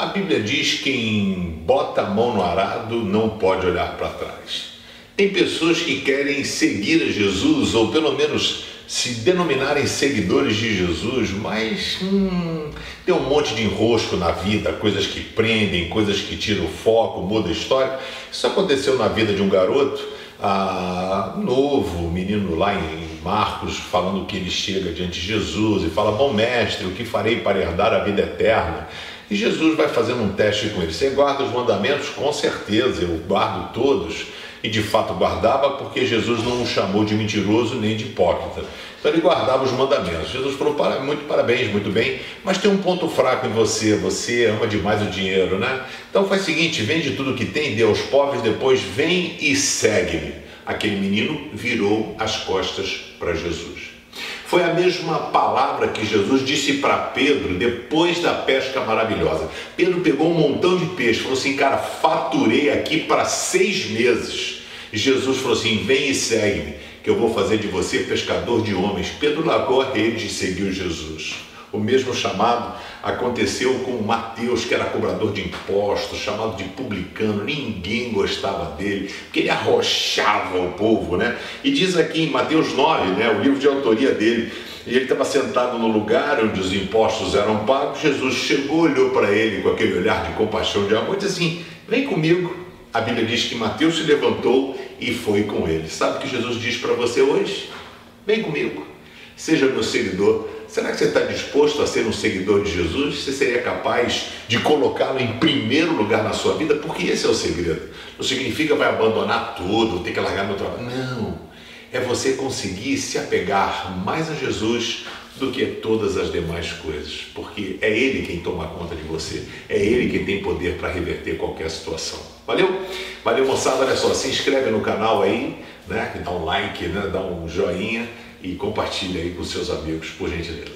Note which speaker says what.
Speaker 1: A Bíblia diz que quem bota a mão no arado não pode olhar para trás. Tem pessoas que querem seguir a Jesus, ou pelo menos se denominarem seguidores de Jesus, mas hum, tem um monte de enrosco na vida, coisas que prendem, coisas que tiram o foco, muda a história. Isso aconteceu na vida de um garoto ah, novo, menino lá em Marcos, falando que ele chega diante de Jesus e fala: Bom mestre, o que farei para herdar a vida eterna? E Jesus vai fazendo um teste com ele. Você guarda os mandamentos? Com certeza, eu guardo todos e de fato guardava, porque Jesus não o chamou de mentiroso nem de hipócrita. Então ele guardava os mandamentos. Jesus falou: muito parabéns, muito bem, mas tem um ponto fraco em você, você ama demais o dinheiro, né? Então faz o seguinte: vende tudo que tem, dê aos pobres, depois vem e segue-me. Aquele menino virou as costas para Jesus. Foi a mesma palavra que Jesus disse para Pedro depois da pesca maravilhosa. Pedro pegou um montão de peixe, falou assim: Cara, faturei aqui para seis meses. E Jesus falou assim: Vem e segue-me, que eu vou fazer de você pescador de homens. Pedro largou a rede e seguiu Jesus. O mesmo chamado aconteceu com Mateus, que era cobrador de impostos, chamado de publicano, ninguém gostava dele, porque ele arrochava o povo, né? E diz aqui em Mateus 9, né, o livro de autoria dele, e ele estava sentado no lugar onde os impostos eram pagos. Jesus chegou, olhou para ele com aquele olhar de compaixão, de amor, e disse assim: Vem comigo. A Bíblia diz que Mateus se levantou e foi com ele. Sabe o que Jesus diz para você hoje? Vem comigo, seja meu seguidor Será que você está disposto a ser um seguidor de Jesus? Você seria capaz de colocá-lo em primeiro lugar na sua vida? Porque esse é o segredo. Não significa vai abandonar tudo, ter que largar meu trabalho. Não. É você conseguir se apegar mais a Jesus do que todas as demais coisas, porque é Ele quem toma conta de você, é Ele quem tem poder para reverter qualquer situação. Valeu? Valeu, moçada. Olha só, se inscreve no canal aí, né? Dá um like, né? dá um joinha e compartilhe aí com seus amigos, por gentileza.